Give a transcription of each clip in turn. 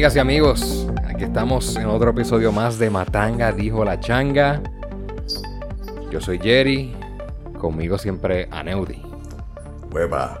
Amigas y amigos. Aquí estamos en otro episodio más de Matanga, dijo la changa. Yo soy Jerry, conmigo siempre Aneudi. Hueva,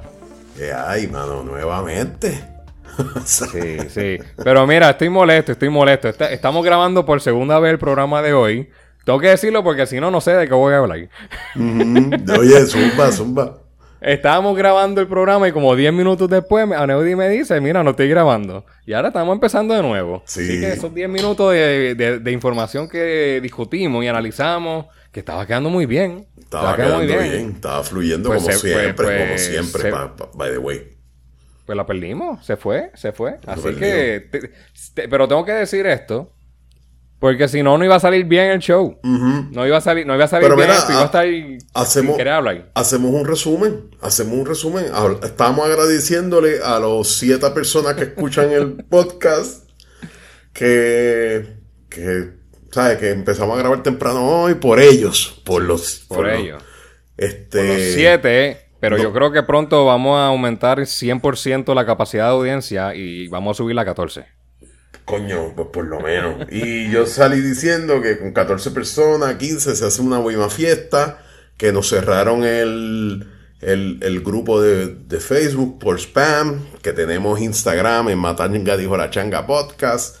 ¿qué hay, mano? Nuevamente. sí, sí. Pero mira, estoy molesto, estoy molesto. Estamos grabando por segunda vez el programa de hoy. Tengo que decirlo porque si no, no sé de qué voy a hablar. Oye, zumba, zumba. Estábamos grabando el programa y como 10 minutos después, Aneudi me dice, mira, no estoy grabando. Y ahora estamos empezando de nuevo. Sí. Así que esos 10 minutos de, información que discutimos y analizamos, que estaba quedando muy bien. Estaba, quedando muy bien. Estaba fluyendo pues como, siempre, como pues, siempre, by the way. Pues la perdimos, se fue, se fue. Así que, pero tengo que decir esto, porque si no, no iba a salir bien el show. No iba a salir, no iba a salir bien iba a estar hacemos, hacemos un resumen. Hacemos un resumen. Estamos agradeciéndole a los siete personas que escuchan el podcast que, que, ¿sabes? Que empezamos a grabar temprano hoy por ellos. Por los. Por, ellos. este, por los siete, pero yo creo que pronto vamos a aumentar 100% la capacidad de audiencia y vamos a subir la 14. Coño, pues por lo menos. Y yo salí diciendo que con 14 personas, 15, se hace una buena fiesta, que nos cerraron el, el, grupo de, Facebook por spam, que tenemos Instagram en Matanga dijo la changa podcast,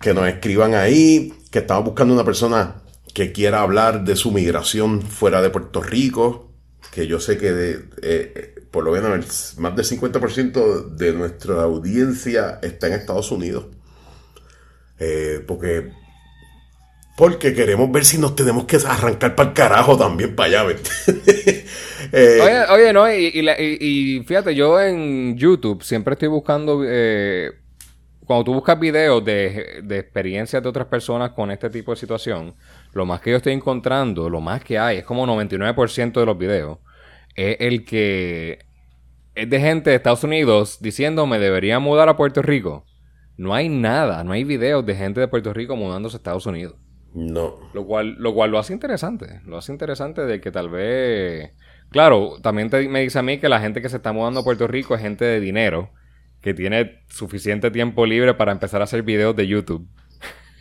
que nos escriban ahí, que estamos buscando una persona que quiera hablar de su migración fuera de Puerto Rico, que yo sé que de, eh, por lo menos más del 50% de nuestra audiencia está en Estados Unidos. Eh, porque porque queremos ver si nos tenemos que arrancar para el carajo también para allá. eh, oye, no, y, fíjate, yo en YouTube siempre estoy buscando, eh, cuando tú buscas videos de, de, experiencias de otras personas con este tipo de situación, lo más que yo estoy encontrando, lo más que hay, es como 99% de los videos, es el que es de gente de Estados Unidos diciendo me debería mudar a Puerto Rico. No hay nada, no hay videos de gente de Puerto Rico mudándose a Estados Unidos. No. Lo cual, lo cual lo hace interesante. Lo hace interesante de que tal vez. Claro, también me dice a mí que la gente que se está mudando a Puerto Rico es gente de dinero, que tiene suficiente tiempo libre para empezar a hacer videos de YouTube.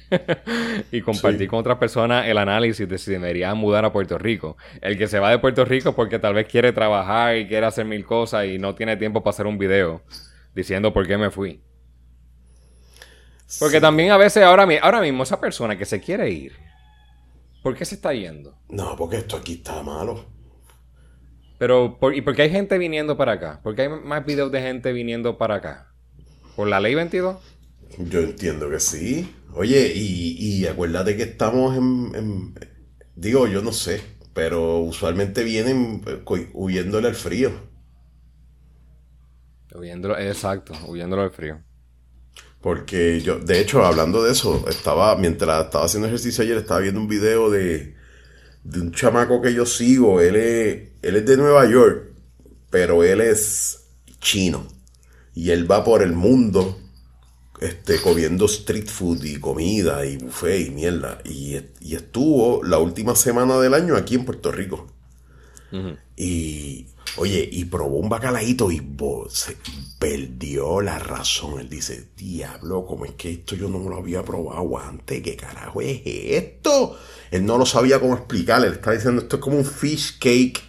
y compartir con otras personas el análisis de si debería mudar a Puerto Rico. El que se va de Puerto Rico porque tal vez quiere trabajar y quiere hacer mil cosas y no tiene tiempo para hacer un video diciendo por qué me fui. Porque también a veces ahora, ahora mismo esa persona que se quiere ir, ¿por qué se está yendo? No, porque esto aquí está malo. Pero, ¿y por qué hay gente viniendo para acá? ¿Por qué hay más videos de gente viniendo para acá? ¿Por la ley 22? Yo entiendo que sí. Oye, y, y acuérdate que estamos en, Digo, yo no sé, pero usualmente vienen eh, huyéndole al frío. Huyéndolo, exacto, huyéndole al frío. Porque yo, de hecho, hablando de eso, estaba, mientras estaba haciendo ejercicio ayer, estaba viendo un video de, de un chamaco que yo sigo. Él es, él es de Nueva York, pero él es chino. Y él va por el mundo este, comiendo street food y comida y buffet y mierda. Y, y estuvo la última semana del año aquí en Puerto Rico. Y Oye, y probó un bacalaíto y se perdió la razón. Él dice, diablo, ¿cómo es que esto yo no lo había probado antes? ¿Qué carajo es esto? Él no lo sabía cómo explicarle. Él está diciendo, esto es como un fish cake,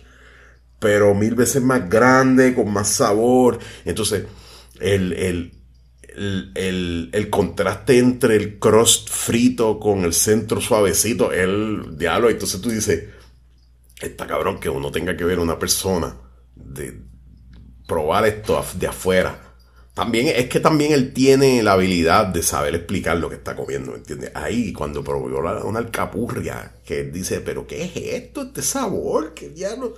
pero mil veces más grande, con más sabor. Entonces, el, el, el, contraste entre el crust frito con el centro suavecito, el diablo. Entonces tú dices, está cabrón que uno tenga que ver a una persona de probar esto de afuera. También es que también él tiene la habilidad de saber explicar lo que está comiendo, ¿entiendes? Ahí cuando probó una alcapurria, que él dice, pero ¿qué es esto? Este sabor, ¿qué diablo?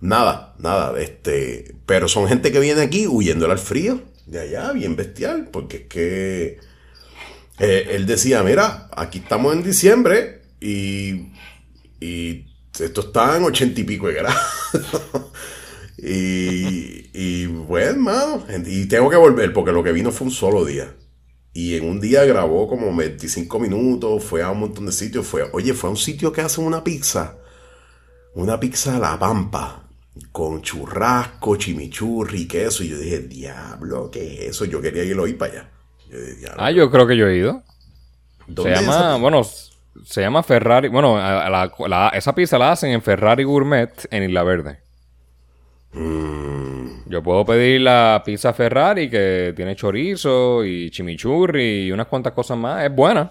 Nada, nada, este, pero son gente que viene aquí huyéndole al frío, de allá, bien bestial, porque es que eh, él decía, mira, aquí estamos en diciembre y, y esto está en ochenta y pico de grados. Y, y bueno, mano, y tengo que volver porque lo que vino fue un solo día. Y en un día grabó como 25 minutos, fue a un montón de sitios, fue, oye, fue a un sitio que hacen una pizza, una pizza a la pampa, con churrasco, chimichurri, queso. Y yo dije, diablo, ¿qué es eso? Yo quería irlo ir para allá. ah, yo creo que yo he ido. Se llama, bueno, se llama Ferrari. Bueno, esa pizza la hacen en Ferrari Gourmet en Isla Verde. Mm. Yo puedo pedir la pizza Ferrari que tiene chorizo y chimichurri y unas cuantas cosas más. Es buena.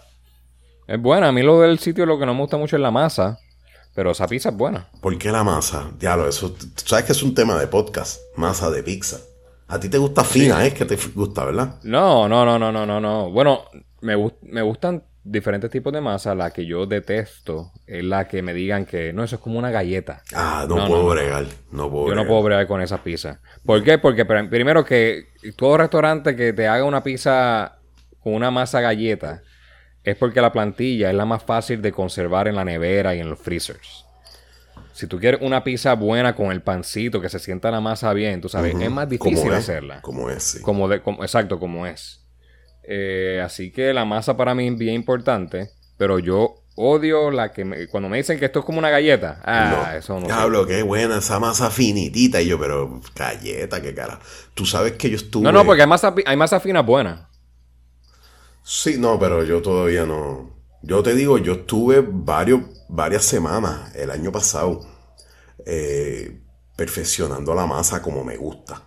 Es buena. A mí lo del sitio lo que no me gusta mucho es la masa. Pero esa pizza es buena. ¿Por qué la masa? Diablo, eso. sabes que es un tema de podcast. Masa de pizza. A ti te gusta fina, ¿eh? Que te gusta, ¿verdad? No, no, no, no, no, no, no. Bueno, me, me gustan diferentes tipos de masa. La que yo detesto es la que me digan que no, eso es como una galleta. Ah, no, puedo bregar. No puedo yo no puedo bregar con esa pizza. ¿Por qué? Porque primero que todo restaurante que te haga una pizza con una masa galleta es porque la plantilla es la más fácil de conservar en la nevera y en los freezers. Si tú quieres una pizza buena con el pancito, que se sienta la masa bien, tú sabes, es más difícil hacerla. Como es, sí. Como de, exacto, como es. Eh, así que la masa para mí es bien importante, pero yo odio la que cuando me dicen que esto es como una galleta. Ah, eso no. Hablo, qué buena esa masa finitita. Y yo, pero galleta, qué cara. Tú sabes que yo estuve. No, no, porque hay masa, hay masa fina buena. Sí, no, pero yo todavía no. Yo te digo, yo estuve varios, varias semanas el año pasado eh, perfeccionando la masa como me gusta.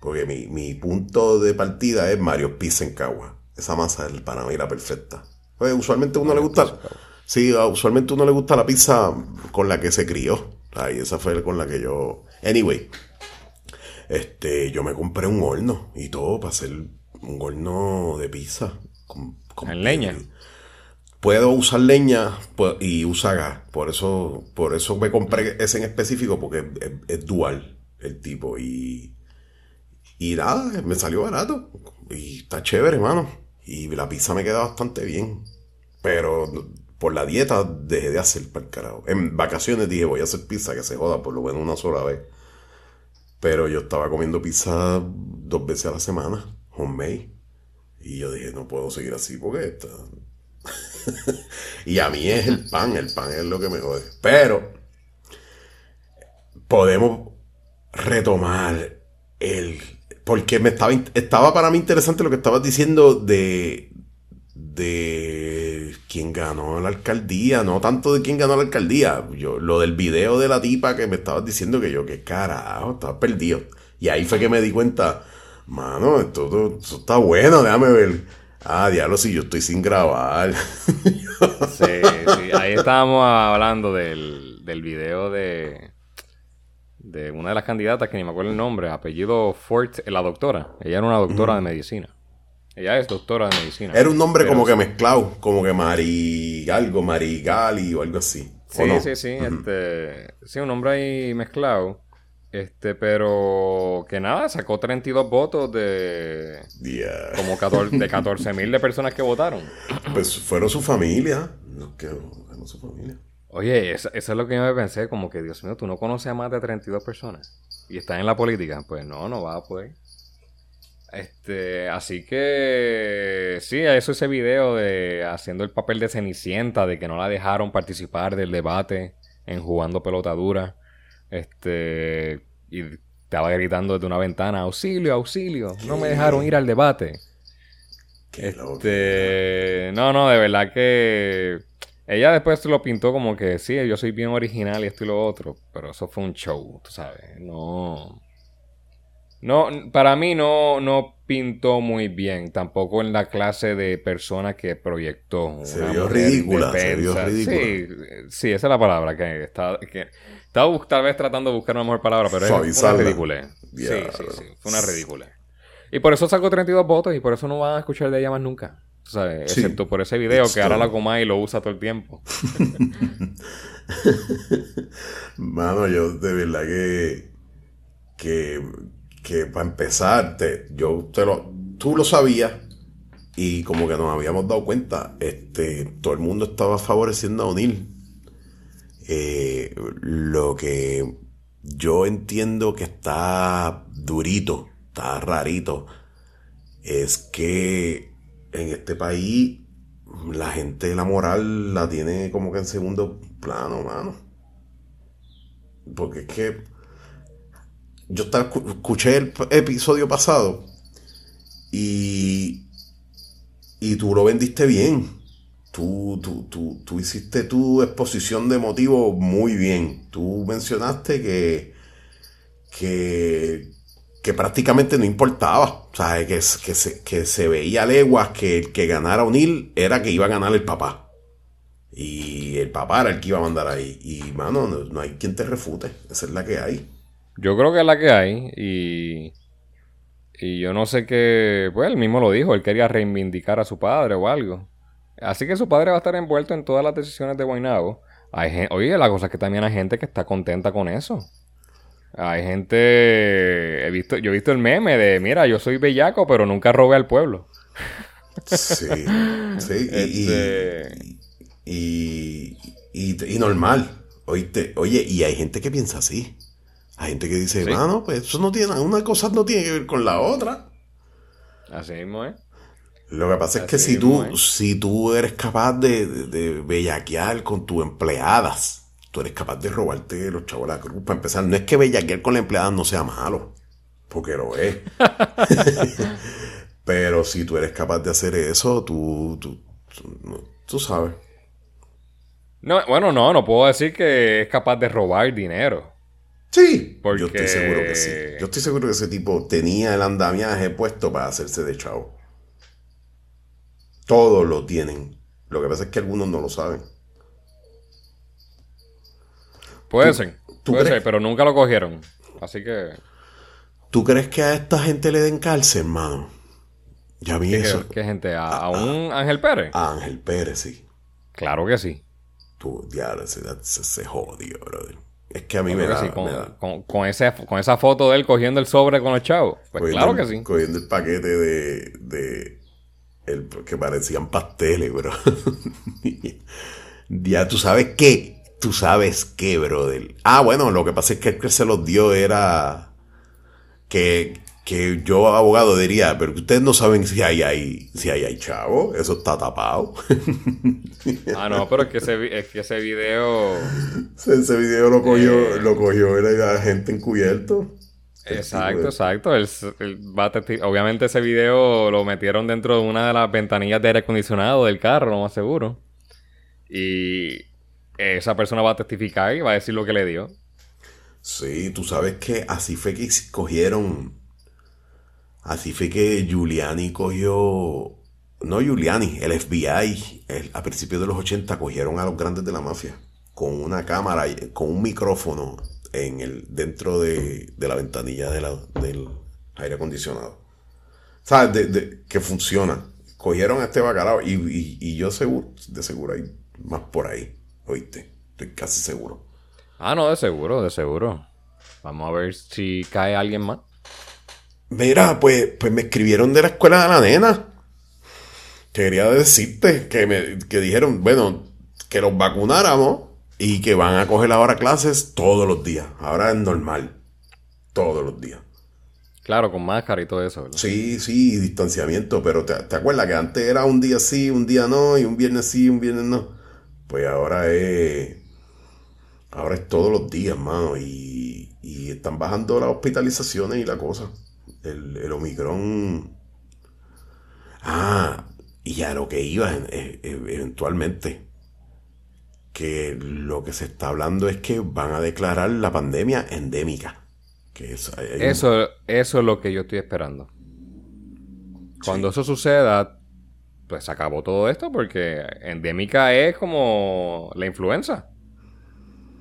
Porque mi, mi punto de partida es Mario Pizza en Cagua. Esa masa es para mí la perfecta. Pues, usualmente uno le gusta. Sí, usualmente a uno le gusta la pizza con la que se crió. Ay, esa fue con la que yo. Anyway. Este, yo me compré un horno y todo para hacer un horno de pizza. Con, en leña. Puedo usar leña y usar gas. Por eso, por eso me compré ese en específico, porque es, dual el tipo. Y, y nada, me salió barato. Y está chévere, hermano. Y la pizza me queda bastante bien. Pero por la dieta dejé de hacer para el carajo. En vacaciones dije, voy a hacer pizza que se joda por lo menos una sola vez. Pero yo estaba comiendo pizza dos veces a la semana, homemade. Y yo dije, no puedo seguir así porque y a mí es el pan, el pan es lo que me jode. Pero podemos retomar el... Porque me estaba, estaba para mí interesante lo que estabas diciendo de, de quién ganó la alcaldía, no tanto de quién ganó la alcaldía, yo, lo del video de la tipa que me estabas diciendo que yo, que carajo, estaba perdido. Y ahí fue que me di cuenta, Mano, esto, está bueno, déjame ver. Ah, diablo, si yo estoy sin grabar. sí, sí, ahí estábamos hablando del, del video de, de una de las candidatas, que ni me acuerdo el nombre, apellido Fort, la doctora. Ella era una doctora de medicina. Ella es doctora de medicina. Era un nombre como que mezclado, como que Mari algo, Marigali o algo así. Sí, sí, sí, este, sí, un nombre ahí mezclado. Este, pero que nada, sacó 32 votos de como 14, de 14 mil de personas que votaron. Pues fueron su familia, no que su familia. Oye, eso, es lo que yo me pensé, como que Dios mío, tú no conoces a más de 32 personas y estás en la política, pues no, no va pues. Este, así que sí, eso ese video de haciendo el papel de Cenicienta, de que no la dejaron participar del debate en jugando pelota dura. Este, y estaba gritando desde una ventana, auxilio, auxilio, no me dejaron ir al debate. Este, no, no, de verdad que ella después lo pintó como que sí, yo soy bien original y esto y lo otro, pero eso fue un show, tú sabes, no. No, para mí no, no pintó muy bien, tampoco en la clase de persona que proyectó. Se vio ridícula, se vio ridícula. Sí, sí, esa es la palabra que está, que estaba tal vez tratando de buscar una mejor palabra, pero es una ridícula. Sí, sí, sí. Fue una ridícula. Y por eso sacó 32 votos y por eso no van a escuchar de ella más nunca. Excepto por ese video que ahora la coma y lo usa todo el tiempo. Mano, yo de verdad que. que. que para empezar, yo te lo. Tú lo sabías. Y como que nos habíamos dado cuenta, este, todo el mundo estaba favoreciendo a O'Neill. Eh, lo que yo entiendo que está durito, está rarito, es que en este país la gente, la moral la tiene como que en segundo plano, mano. Porque es que yo escuché el episodio pasado y y tú lo vendiste bien. Tú, tú, tú, tú hiciste tu exposición de motivo muy bien. Tú mencionaste que, que, que prácticamente no importaba. O sea, que, se, que se veía leguas que el que ganara O'Neill era que iba a ganar el papá. Y el papá era el que iba a mandar ahí. Y, mano, no, hay quien te refute. Esa es la que hay. Yo creo que es la que hay. Y. Y yo no sé qué. Pues él mismo lo dijo. Él quería reivindicar a su padre o algo. Así que su padre va a estar envuelto en todas las decisiones de Guaynabo. Oye, la cosa es que también hay gente que está contenta con eso. Hay gente. He visto, yo he visto el meme de: Mira, yo soy bellaco, pero nunca robé al pueblo. Sí, sí. Este y, y, normal. Oíste, oye, y hay gente que piensa así. Hay gente que dice, no, pues eso no tiene, una cosa no tiene que ver con la otra. Así mismo, ¿eh? Lo que pasa es que si tú, si tú eres capaz de, bellaquear con tus empleadas, tú eres capaz de robarte los chavos de la cruz. Para empezar, no es que bellaquear con la empleada no sea malo, porque lo es. Pero si tú eres capaz de hacer eso, tú, tú, tú, sabes. No, bueno, no, no puedo decir que es capaz de robar dinero. Sí, porque... yo estoy seguro que sí. Yo estoy seguro que ese tipo tenía el andamiaje puesto para hacerse de chavo. Todos lo tienen. Lo que pasa es que algunos no lo saben. Puede ser. puede ser, pero nunca lo cogieron. Así que. ¿Tú crees que a esta gente le den cárcel, hermano? Ya vi eso. ¿Qué gente? ¿A, un Ángel Pérez? A Ángel Pérez, sí. Claro que sí. Tú, diablo, se, se, jodió, brother. Es que a mí me da, con, Con, ese, con, esa foto de él cogiendo el sobre con los chavos. Pues claro que sí. Cogiendo el paquete de el, que parecían pasteles, bro. ya tú sabes qué, tú sabes qué, brother. Ah, bueno, lo que pasa es que el que se los dio era que, que yo, abogado, diría, pero ustedes no saben si hay ahí, si hay ahí chavo, eso está tapado. ah, no, pero es que ese, es que ese video... Ese video lo cogió, eh, lo cogió era gente encubierto. Exacto, exacto. obviamente ese video lo metieron dentro de una de las ventanillas de aire acondicionado del carro, lo más seguro. Y esa persona va a testificar y va a decir lo que le dio. Sí, tú sabes que así fue que cogieron. Así fue que Giuliani cogió. No Giuliani, el FBI, a principios de los 80 cogieron a los grandes de la mafia con una cámara, con un micrófono en el, dentro de, la ventanilla del aire acondicionado. ¿Sabes? De, que funciona. Cogieron a este bacalao y, yo seguro, de seguro hay más por ahí. ¿Oíste? Estoy casi seguro. Ah, no, de seguro, de seguro. Vamos a ver si cae alguien más. Mira, pues, pues me escribieron de la escuela de la nena. Quería decirte que me que dijeron, bueno, que los vacunáramos y que van a coger ahora clases todos los días. Ahora es normal. Todos los días. Claro, con máscara y todo eso, ¿verdad? Sí, sí, distanciamiento, pero te, acuerdas que antes era un día sí, un día no, y un viernes sí, un viernes no. Pues ahora es. Ahora es todos los días, mano, y, y están bajando las hospitalizaciones y la cosa. El, el Omicron. Ah, y ya lo que iba eventualmente que lo que se está hablando es que van a declarar la pandemia endémica. Que eso, eso, es lo que yo estoy esperando. Cuando eso suceda, pues se acabó todo esto porque endémica es como la influenza.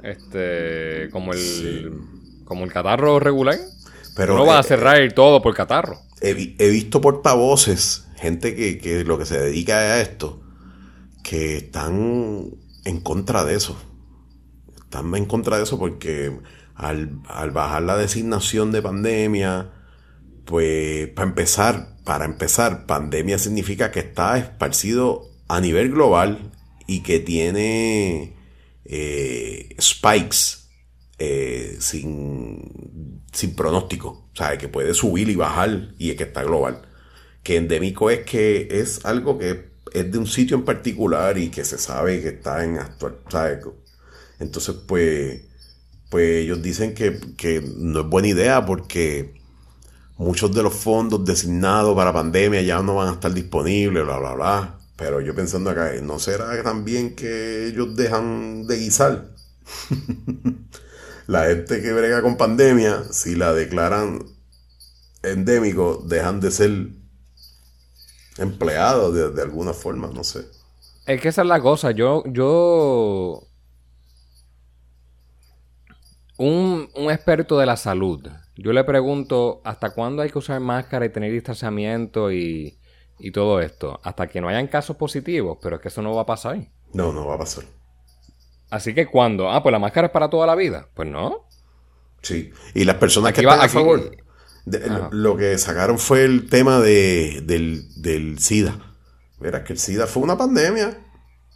Este, como el, como el catarro regular. Pero no va a eh, cerrar todo por catarro. He, he visto portavoces, gente que, que lo que se dedica a esto, que están en contra de eso. Están en contra de eso porque al, bajar la designación de pandemia, pues para empezar, para empezar, pandemia significa que está esparcido a nivel global y que tiene eh, spikes eh, sin, sin pronóstico. O sea, que puede subir y bajar y es que está global. Que endémico es que es algo que es de un sitio en particular y que se sabe que está en actual. Entonces, pues, pues ellos dicen que, no es buena idea porque, muchos de los fondos designados para pandemia ya no van a estar disponibles, bla, bla, bla. Pero yo pensando acá, ¿no será también que ellos dejan de guisar? la gente que brega con pandemia, si la declaran endémico, dejan de ser empleados de, alguna forma, no sé. Es que esa es la cosa, yo, yo, un, un experto de la salud, yo le pregunto, ¿hasta cuándo hay que usar máscara y tener distanciamiento y, y todo esto? Hasta que no hayan casos positivos, pero es que eso no va a pasar. No, no va a pasar. Así que cuando, ah, pues la máscara es para toda la vida. Pues no. Sí. Y las personas que están a favor, lo, que sacaron fue el tema de, del, del SIDA. Verás que el SIDA fue una pandemia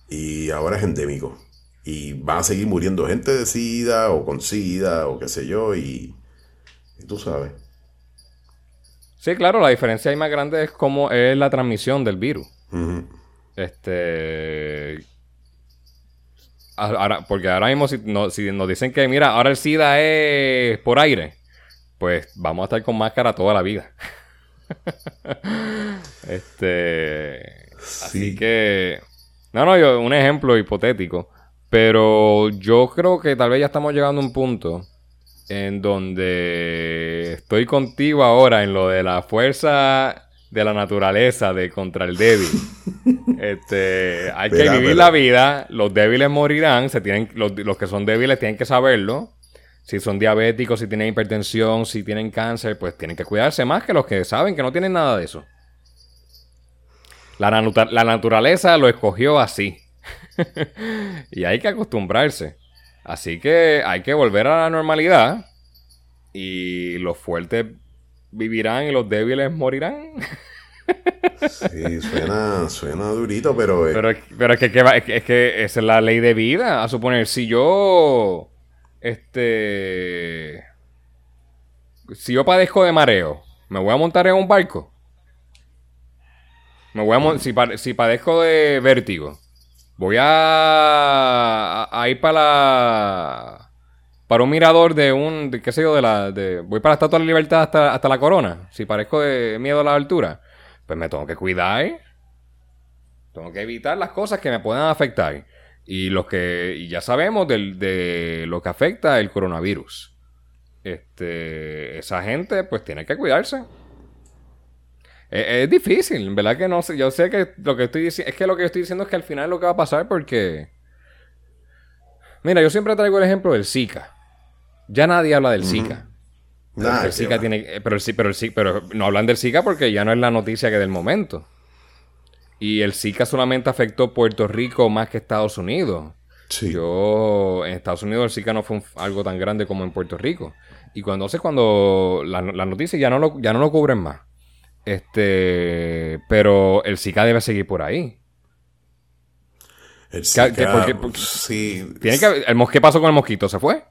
y ahora es endémico. Y va a seguir muriendo gente de SIDA o con SIDA o qué sé yo. Y y tú sabes. Sí, claro, la diferencia ahí más grande es cómo es la transmisión del virus. Este. Ahora, porque ahora mismo, si, si, nos dicen que, mira, ahora el SIDA es por aire, pues vamos a estar con máscara toda la vida. este. Así que. No, no, yo, un ejemplo hipotético. Pero yo creo que tal vez ya estamos llegando a un punto en donde estoy contigo ahora en lo de la fuerza de la naturaleza de contra el débil. este, hay que vivir la vida, los débiles morirán, se tienen, los, que son débiles tienen que saberlo. Si son diabéticos, si tienen hipertensión, si tienen cáncer, pues tienen que cuidarse más que los que saben que no tienen nada de eso. La, la naturaleza lo escogió así. y hay que acostumbrarse. Así que hay que volver a la normalidad. Y los fuertes vivirán y los débiles morirán. Sí, suena, suena durito, pero... Pero, pero es, que, es, que, esa es la ley de vida. A suponer, si yo... Este... Si yo padezco de mareo, ¿me voy a montar en un barco? Me voy a si, si padezco de vértigo, Voy a, ir para la, para un mirador de un, qué sé yo, de la, de, voy para la Estatua de la Libertad hasta, hasta la corona. Si parezco de miedo a la altura, pues me tengo que cuidar. Tengo que evitar las cosas que me puedan afectar. Y los que, y ya sabemos de lo que afecta el coronavirus. Este, esa gente pues tiene que cuidarse. Es, difícil, ¿verdad que no sé? Yo sé que lo que estoy diciendo, es que lo que estoy diciendo es que al final es lo que va a pasar porque... Mira, yo siempre traigo el ejemplo del Zika. Ya nadie habla del Zika. el Zika tiene, eh, pero, el, pero, el, pero no hablan del Zika porque ya no es la noticia que del momento. Y el Zika solamente afectó Puerto Rico más que Estados Unidos. Sí. Yo, en Estados Unidos el Zika no fue algo tan grande como en Puerto Rico. Y cuando cuando las noticias ya no lo, ya no lo cubren más. Este, pero el Zika debe seguir por ahí. El Zika, sí. Tiene que, el, ¿Qué pasó con el mosquito? ¿Se fue?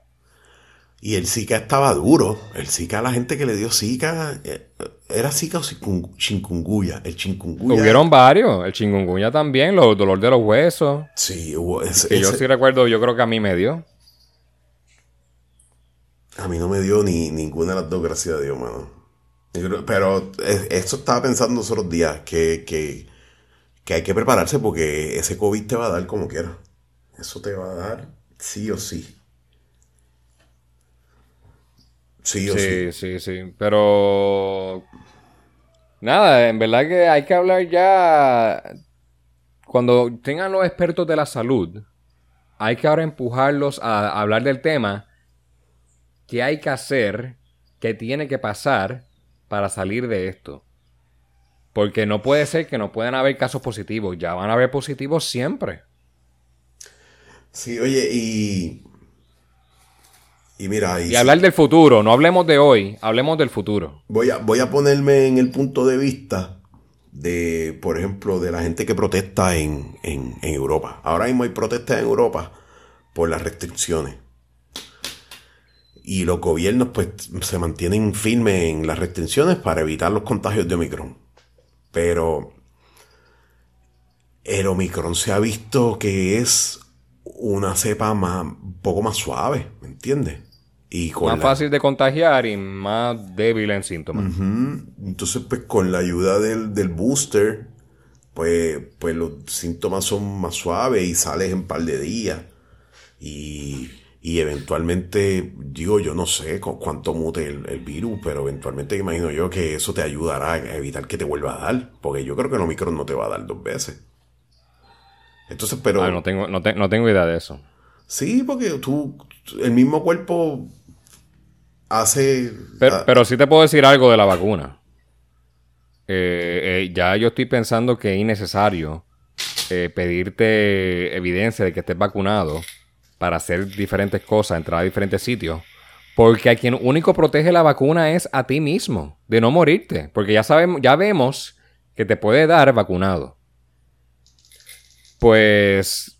Y el Zika estaba duro. El Zika, la gente que le dio Zika, eh, ¿era Zika o chikungunya? El chikungunya. Hubieron varios. El chikungunya también, los dolor de los huesos. Sí, hubo ese, yo sí recuerdo, yo creo que a mí me dio. A mí no me dio ni ninguna de las dos, gracias a Dios, mano. Pero esto estaba pensando los otros días, que, que, hay que prepararse porque ese COVID te va a dar como quiera. Eso te va a dar sí o sí. Sí o sí. Sí, sí, sí. Pero... Nada, en verdad que hay que hablar ya... Cuando tengan los expertos de la salud, hay que ahora empujarlos a hablar del tema. ¿Qué hay que hacer? ¿Qué tiene que pasar? Para salir de esto. Porque no puede ser que no puedan haber casos positivos. Ya van a haber positivos siempre. Sí, oye, y. Y mira. Y, hablar del futuro. No hablemos de hoy, hablemos del futuro. Voy a, voy a ponerme en el punto de vista de, por ejemplo, de la gente que protesta en, en Europa. Ahora mismo hay protestas en Europa por las restricciones y los gobiernos pues se mantienen firmes en las restricciones para evitar los contagios de Omicron. Pero el Omicron se ha visto que es una cepa más, un poco más suave, ¿me entiendes? Y más fácil de contagiar y más débil en síntomas. Entonces, pues con la ayuda del, del booster, pues, pues los síntomas son más suaves y sales en un par de días. Y, y eventualmente, digo, yo no sé cuánto mute el, virus, pero eventualmente imagino yo que eso te ayudará a evitar que te vuelva a dar, porque yo creo que el Omicron no te va a dar dos veces. Entonces, pero... Ah, no, tengo, no, no tengo idea de eso. Sí, porque tú, el mismo cuerpo hace... Pero, pero sí te puedo decir algo de la vacuna. Eh, eh, ya yo estoy pensando que es innecesario eh, pedirte evidencia de que estés vacunado para hacer diferentes cosas, entrar a diferentes sitios. Porque a quien único protege la vacuna es a ti mismo, de no morirte. Porque ya sabemos, ya vemos que te puede dar vacunado. Pues,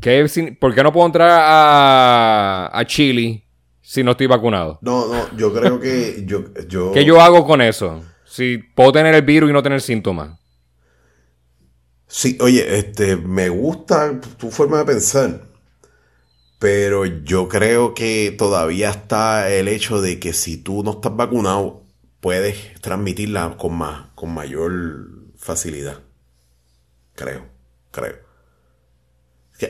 ¿qué, ¿por qué no puedo entrar a, a Chile si no estoy vacunado? No, no, yo creo que yo, yo... ¿Qué yo hago con eso? Si puedo tener el virus y no tener síntomas. Sí, oye, este, me gusta tu forma de pensar. Pero yo creo que todavía está el hecho de que si tú no estás vacunado, puedes transmitirla con más, con mayor facilidad. Creo, creo.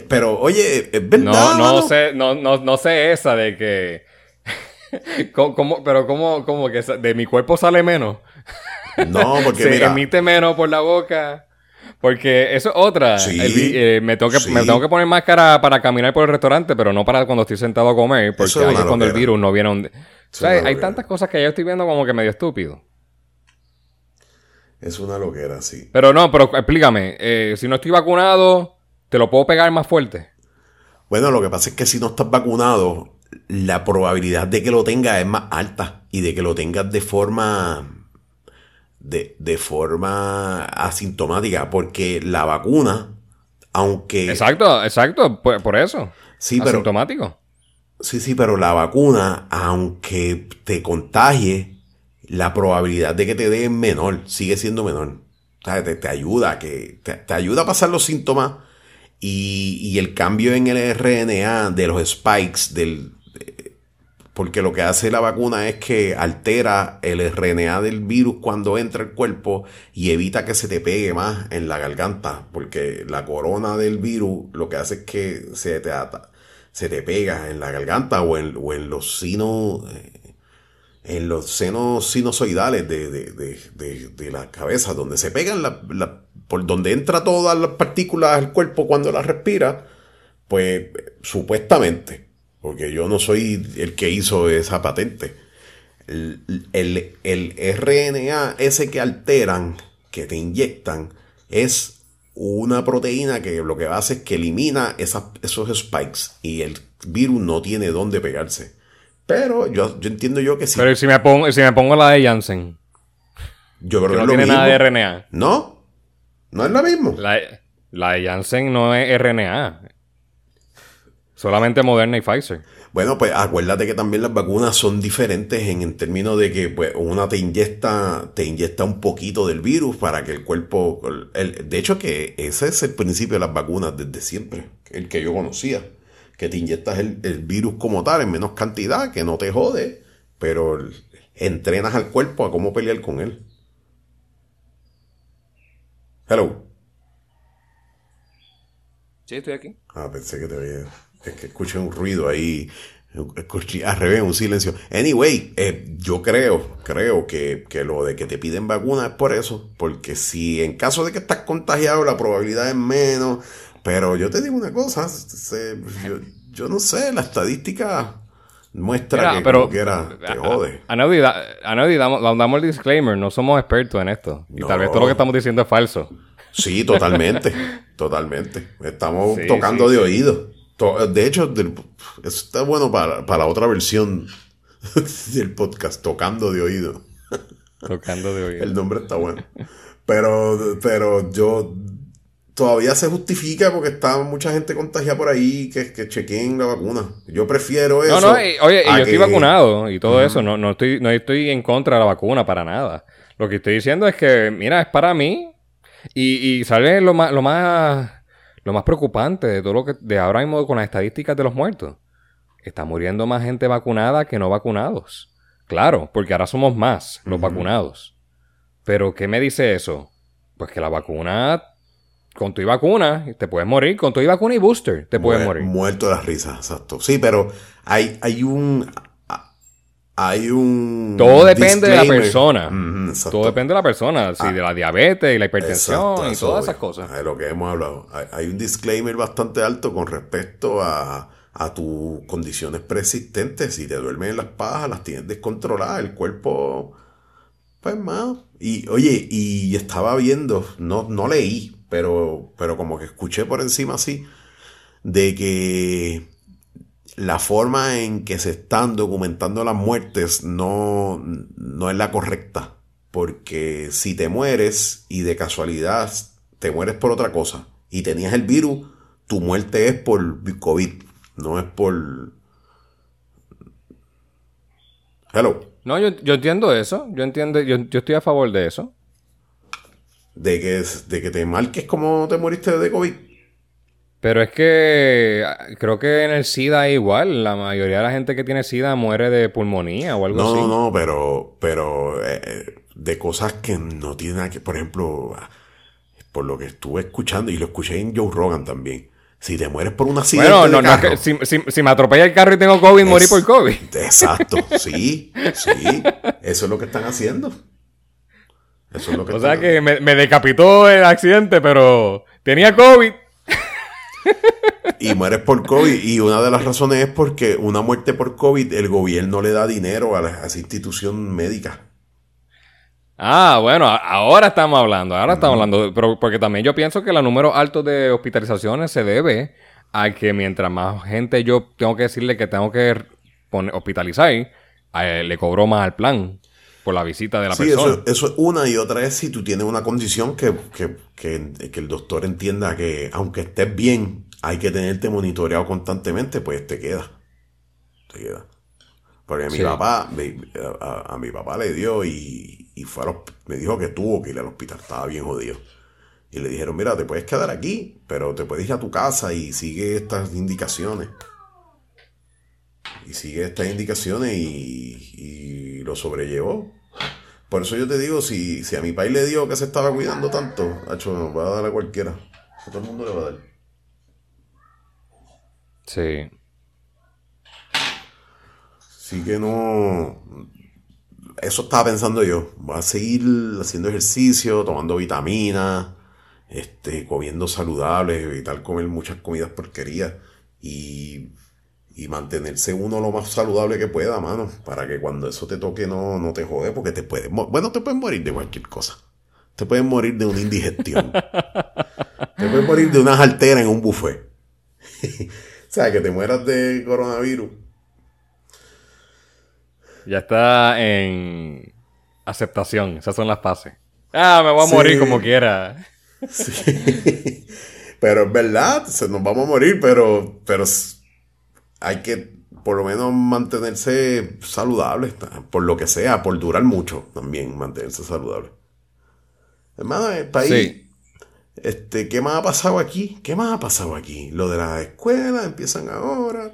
Pero, oye, es verdad. No, no sé, no, no, no sé esa de que. ¿Cómo, pero cómo, cómo que de mi cuerpo sale menos? No, porque se emite menos por la boca. Porque eso es otra. Eh, me, tengo que, me tengo que poner máscara para caminar por el restaurante, pero no para cuando estoy sentado a comer, porque ahí es cuando el virus no viene. Donde... O sea, hay tantas cosas que yo estoy viendo como que medio estúpido. Es una loquera, sí. Pero no, pero explícame. Eh, si no estoy vacunado, ¿te lo puedo pegar más fuerte? Bueno, lo que pasa es que si no estás vacunado, la probabilidad de que lo tengas es más alta y de que lo tengas de forma de, forma asintomática, porque la vacuna, aunque... Exacto, exacto, por, eso. Sí, asintomático. sí, sí, pero la vacuna, aunque te contagie, la probabilidad de que te dé menor, sigue siendo menor. O sea, te, ayuda, que, te, ayuda a pasar los síntomas y, y, el cambio en el RNA de los spikes del, porque lo que hace la vacuna es que altera el RNA del virus cuando entra al cuerpo y evita que se te pegue más en la garganta, porque la corona del virus lo que hace es que se te, se te pega en la garganta o en, los sinos, eh, en los senos sinusoidales de, la cabeza, donde se pegan, por donde entra todas las partículas al cuerpo cuando las respira, pues supuestamente porque yo no soy el que hizo esa patente. El, RNA, ese que alteran, que te inyectan, es una proteína que lo que hace es que elimina esos spikes y el virus no tiene dónde pegarse. Pero yo, yo entiendo yo que sí. Pero si me pongo, si me pongo la de Janssen. Yo creo que, no tiene nada de RNA. No, no es lo mismo. La, la de Janssen no es RNA. Solamente Moderna y Pfizer. Bueno, pues acuérdate que también las vacunas son diferentes en, términos de que pues, una te inyecta, te inyecta un poquito del virus para que el cuerpo... de hecho que ese es el principio de las vacunas desde siempre, el que yo conocía, que te inyectas el, virus como tal en menos cantidad, que no te jode, pero entrenas al cuerpo a cómo pelear con él. Hello. Sí, estoy aquí. Ah, pensé que te veía. Es que escuché un ruido ahí, escuché al revés, un silencio. Anyway, eh, yo creo, creo que, lo de que te piden vacuna es por eso, porque si en caso de que estás contagiado la probabilidad es menos, pero yo te digo una cosa, yo, no sé, la estadística muestra que pero, quiera te jode. A, nadie, damos, damos, el disclaimer, no somos expertos en esto. Y tal vez todo lo que estamos diciendo es falso. Sí, totalmente, totalmente. Estamos tocando de oído. De hecho, está bueno para, para otra versión del podcast, Tocando de Oído. Tocando de Oído. El nombre está bueno. Pero, pero yo todavía se justifica porque está mucha gente contagiada por ahí que, que chequen la vacuna. Yo prefiero eso. No, no, oye, yo estoy vacunado y todo eso. No, no, estoy, no estoy en contra de la vacuna para nada. Lo que estoy diciendo es que, mira, es para mí. Y, y sale lo más, lo más lo más preocupante de todo lo que de ahora mismo con las estadísticas de los muertos está muriendo más gente vacunada que no vacunados. Claro, porque ahora somos más los vacunados. Pero, ¿qué me dice eso? Pues que la vacuna, con tu y vacuna, te puedes morir. Con tu y vacuna y booster, te puedes morir. Muerto de la risa, exacto. Sí, pero hay, hay un hay un. Todo depende de la persona. todo depende de la persona. Si ah. de la diabetes y la hipertensión y todas esas cosas. De lo que hemos hablado. Hay, un disclaimer bastante alto con respecto a, a tus condiciones preexistentes. Si te duermes en las pajas, las tienes descontroladas. El cuerpo. Pues más. Y oye, y estaba viendo, no, no leí, pero, pero como que escuché por encima así, de que la forma en que se están documentando las muertes no, no es la correcta. Porque si te mueres y de casualidad te mueres por otra cosa y tenías el virus, tu muerte es por COVID, no es por... Hello. No, yo, yo entiendo eso. Yo entiendo, yo, yo, estoy a favor de eso. De que, de que te marques como te moriste de COVID. Pero es que creo que en el SIDA igual. La mayoría de la gente que tiene SIDA muere de pulmonía o algo así. No, no, pero, pero eh, de cosas que no tienen nada que, por ejemplo, por lo que estuve escuchando y lo escuché en Joe Rogan también. Si te mueres por una accidente bueno, no, no, que si, si, me atropella el carro y tengo COVID, morí por COVID. Exacto, sí, sí. Eso es lo que están haciendo. Eso es lo que O sea que me, me decapitó el accidente, pero tenía COVID y mueres por COVID. Y una de las razones es porque una muerte por COVID, el gobierno le da dinero a, esa institución médica. Ah, bueno, ahora estamos hablando, ahora estamos hablando, pero porque también yo pienso que el número alto de hospitalizaciones se debe a que mientras más gente yo tengo que decirle que tengo que hospitalizar, le cobro más al plan por la visita de la persona. Eso, eso es una y otra es si tú tienes una condición que, que, que, que el doctor entienda que aunque estés bien, hay que tenerte monitoreado constantemente, pues te queda. Te queda. Porque mi papá, a, mi papá le dio y, y fue me dijo que tuvo que ir al hospital, estaba bien jodido. Y le dijeron, mira, te puedes quedar aquí, pero te puedes ir a tu casa y sigue estas indicaciones. Y sigue estas indicaciones y, y lo sobrellevó. Por eso yo te digo, si, si a mi país le dio que se estaba cuidando tanto, hecho, nos va a dar a cualquiera. A todo el mundo le va a dar. Sí. Sí que no. Eso estaba pensando yo. Voy a seguir haciendo ejercicio, tomando vitaminas, este, comiendo saludable, evitar comer muchas comidas porquerías y y mantenerse uno lo más saludable que pueda, mano, para que cuando eso te toque no, no te jode, porque te puedes, bueno, te puedes morir de cualquier cosa. Te puedes morir de una indigestión. te puedes morir de una jaltera en un buffet. o sea, que te mueras de coronavirus. Ya está en aceptación, esas son las fases. Ah, me voy a morir como quiera. sí. Pero es verdad, nos vamos a morir, pero, pero hay que por lo menos mantenerse saludable, por lo que sea, por durar mucho también mantenerse saludable. Hermano, el país. Este, ¿qué más ha pasado aquí? ¿Qué más ha pasado aquí? Lo de las escuelas empiezan ahora.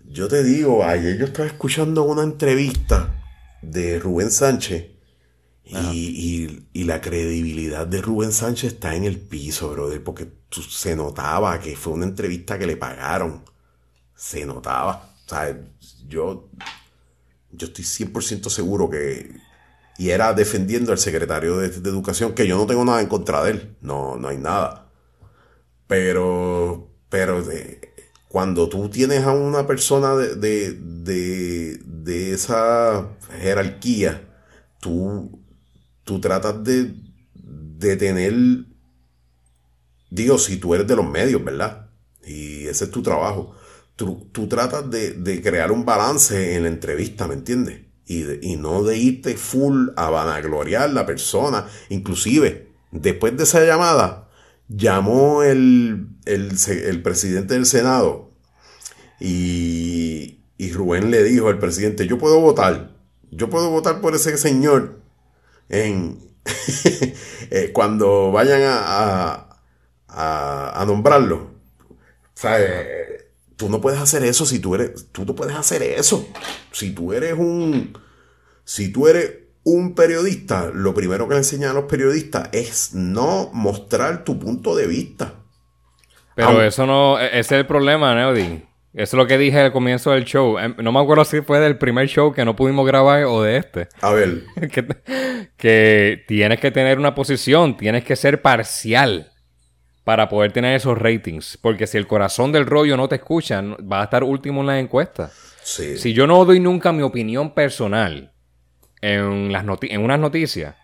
Yo te digo, ayer yo estaba escuchando una entrevista de Rubén Sánchez y, y, la credibilidad de Rubén Sánchez está en el piso, brother, porque se notaba que fue una entrevista que le pagaron. Se notaba. O sea, yo, yo estoy 100% seguro que... Y era defendiendo al secretario de, Educación, que yo no tengo nada en contra de él. No, no hay nada. Pero, pero cuando tú tienes a una persona de, de, de, de esa jerarquía, tú tú tratas de, de tener, digo, si tú eres de los medios, ¿verdad? Y ese es tu trabajo. Tú, tú tratas de, crear un balance en la entrevista, ¿me entiendes? Y, y no de irte full a vanagloriar la persona. Inclusive, después de esa llamada, llamó el, el, el presidente del Senado y, y Rubén le dijo al presidente, yo puedo votar, yo puedo votar por ese señor en, eh, cuando vayan a, a, nombrarlo. tú no puedes hacer eso si tú eres, tú no puedes hacer eso. Si tú eres un, si tú eres un periodista, lo primero que le enseñan a los periodistas es no mostrar tu punto de vista. Pero eso no, e-, ese es el problema, Neody. Eso es lo que dije al comienzo del show. Em, no me acuerdo si fue del primer show que no pudimos grabar o de este. A ver. que, tienes que tener una posición, tienes que ser parcial para poder tener esos ratings. Porque si el corazón del rollo no te escucha, va a estar último en las encuestas. Sí. Si yo no doy nunca mi opinión personal en, las en unas noticias,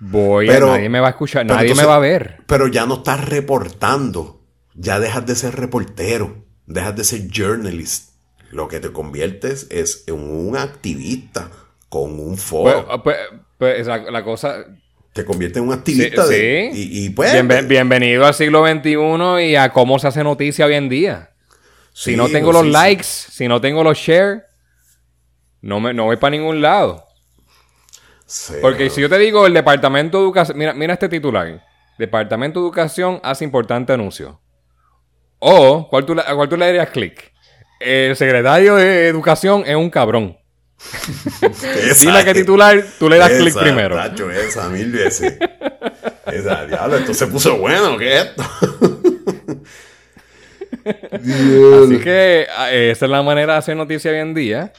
voy pero, nadie me va a escuchar, nadie me va a ver. Pero ya no estás reportando. Ya dejas de ser reportero dejas de ser journalist. Lo que te conviertes es en un activista con un foro. Pues, pues, pues la, cosa... Te convierte en un activista. Sí, y, pues, bienvenido al siglo XXI y a cómo se hace noticia hoy en día. si no tengo los likes, si no tengo los shares, no, me, no voy para ningún lado. Porque si yo te digo el Departamento de Educación... Mira, mira este titular. Departamento de Educación hace importante anuncio. O, ¿cuál tú, ¿a cuál tú le darías clic? El secretario de Educación es un cabrón. Dile que titular, tú le das clic primero. Tacho, esa, mil veces. esa, diablo, esto se puso bueno, ¿qué es esto? Así que esa es la manera de hacer noticia hoy en día.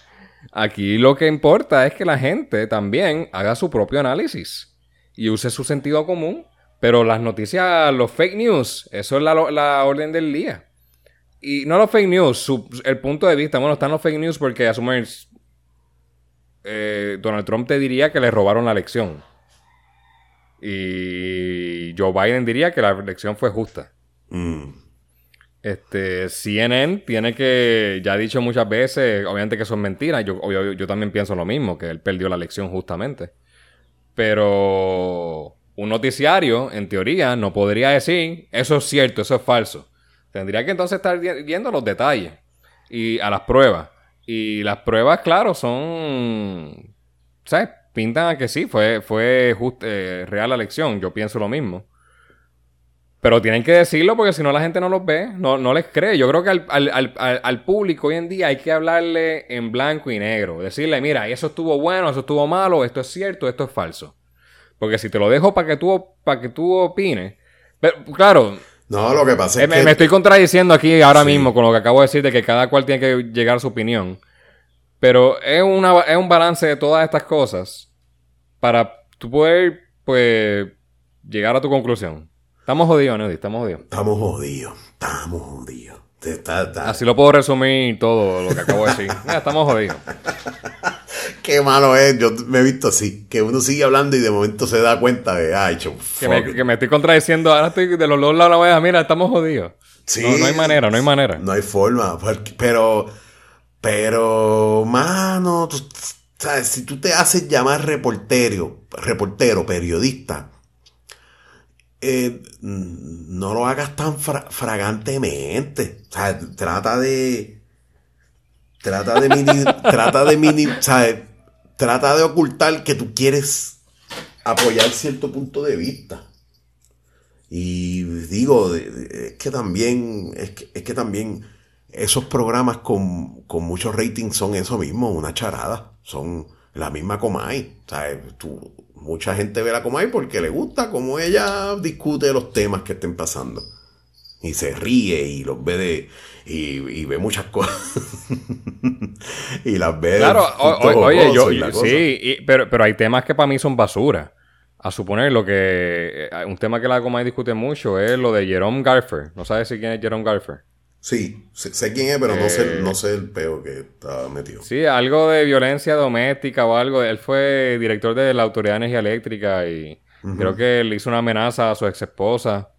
Aquí lo que importa es que la gente también haga su propio análisis y use su sentido común pero las noticias, los fake news, eso es la, orden del día. Y no los fake news, el punto de vista. Bueno, están los fake news porque asumir eh, Donald Trump te diría que le robaron la elección. Y Joe Biden diría que la elección fue justa. Mm. Este, CNN tiene que, ya ha dicho muchas veces, obviamente que son mentiras. Yo, yo también pienso lo mismo, que él perdió la elección justamente. Pero un noticiario, en teoría, no podría decir eso es cierto, eso es falso. Tendría que entonces estar viendo los detalles y a las pruebas. Y las pruebas, claro, son. ¿Sabes? Pintan a que sí, fue, fue eh, real la elección. Yo pienso lo mismo. Pero tienen que decirlo porque si no la gente no los ve, no, no les cree. Yo creo que al, al, al, público hoy en día hay que hablarle en blanco y negro. Decirle, mira, eso estuvo bueno, eso estuvo malo, esto es cierto, esto es falso. Porque si te lo dejo para que tú, para que tú opines. Pero, claro. No, lo que pasa es me, que. Me estoy contradiciendo aquí ahora mismo con lo que acabo de decir de que cada cual tiene que llegar a su opinión. Pero es, una, es un balance de todas estas cosas para tú poder, pues, llegar a tu conclusión. Estamos jodidos, ¿no? Estamos jodidos. Estamos jodidos. Estamos jodidos. Así lo puedo resumir todo lo que acabo de decir. estamos jodidos. Qué malo es. Yo me he visto así. Que uno sigue hablando y de momento se da cuenta de, ay, que, me, que me estoy contradiciendo. Ahora estoy de los dos lados la mira, estamos jodidos. Sí. No, hay manera, no hay manera. No hay forma. pero, pero, mano, sabes, si tú te haces llamar reportero, reportero, periodista, eh, no lo hagas tan fragantemente. O sea, trata de Trata de mini, trata de mini. Trata de ocultar que tú quieres apoyar cierto punto de vista. Y digo, es que también, es que, también esos programas con, con muchos ratings son eso mismo, una charada. Son la misma Comay. ¿sabes? Tú, mucha gente ve la Comay porque le gusta cómo ella discute los temas que estén pasando. Y se ríe y los ve de, y, ve muchas cosas. y las ve. Claro, oye, yo, sí, pero, pero hay temas que para mí son basura. A suponer lo que. Eh, un tema que la Comay discute mucho es lo de Jerome Garfer. ¿No sabes si quién es Jerome Garfer? Sí, sé, quién es, pero no, sé, no sé el peo que está metido. Sí, algo de violencia doméstica o algo. Él fue director de la Autoridad de Energía Eléctrica y creo que le hizo una amenaza a su ex esposa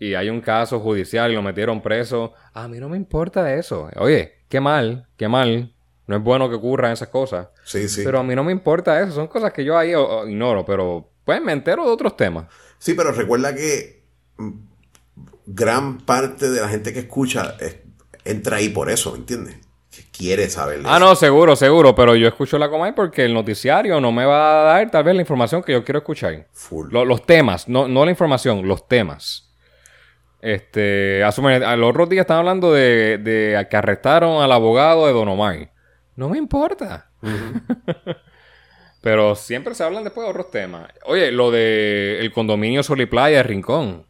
y hay un caso judicial y lo metieron preso. A mí no me importa eso. Oye, qué mal, qué mal. No es bueno que ocurran esas cosas. Sí, sí. Pero a mí no me importa eso. Son cosas que yo ahí ignoro. Pero pues me entero de otros temas. Sí, pero recuerda que gran parte de la gente que escucha entra ahí por eso, ¿entiendes? Que quiere saber. Ah, no, seguro, seguro. Pero yo escucho la Comay porque el noticiario no me va a dar tal vez la información que yo quiero escuchar. Full. los temas, no, no la información, los temas. Este, a los otros días están hablando de, de, que arrestaron al abogado de Don Omar. No me importa. Pero siempre se hablan después de otros temas. Oye, lo de el condominio Sol y Playa de Rincón.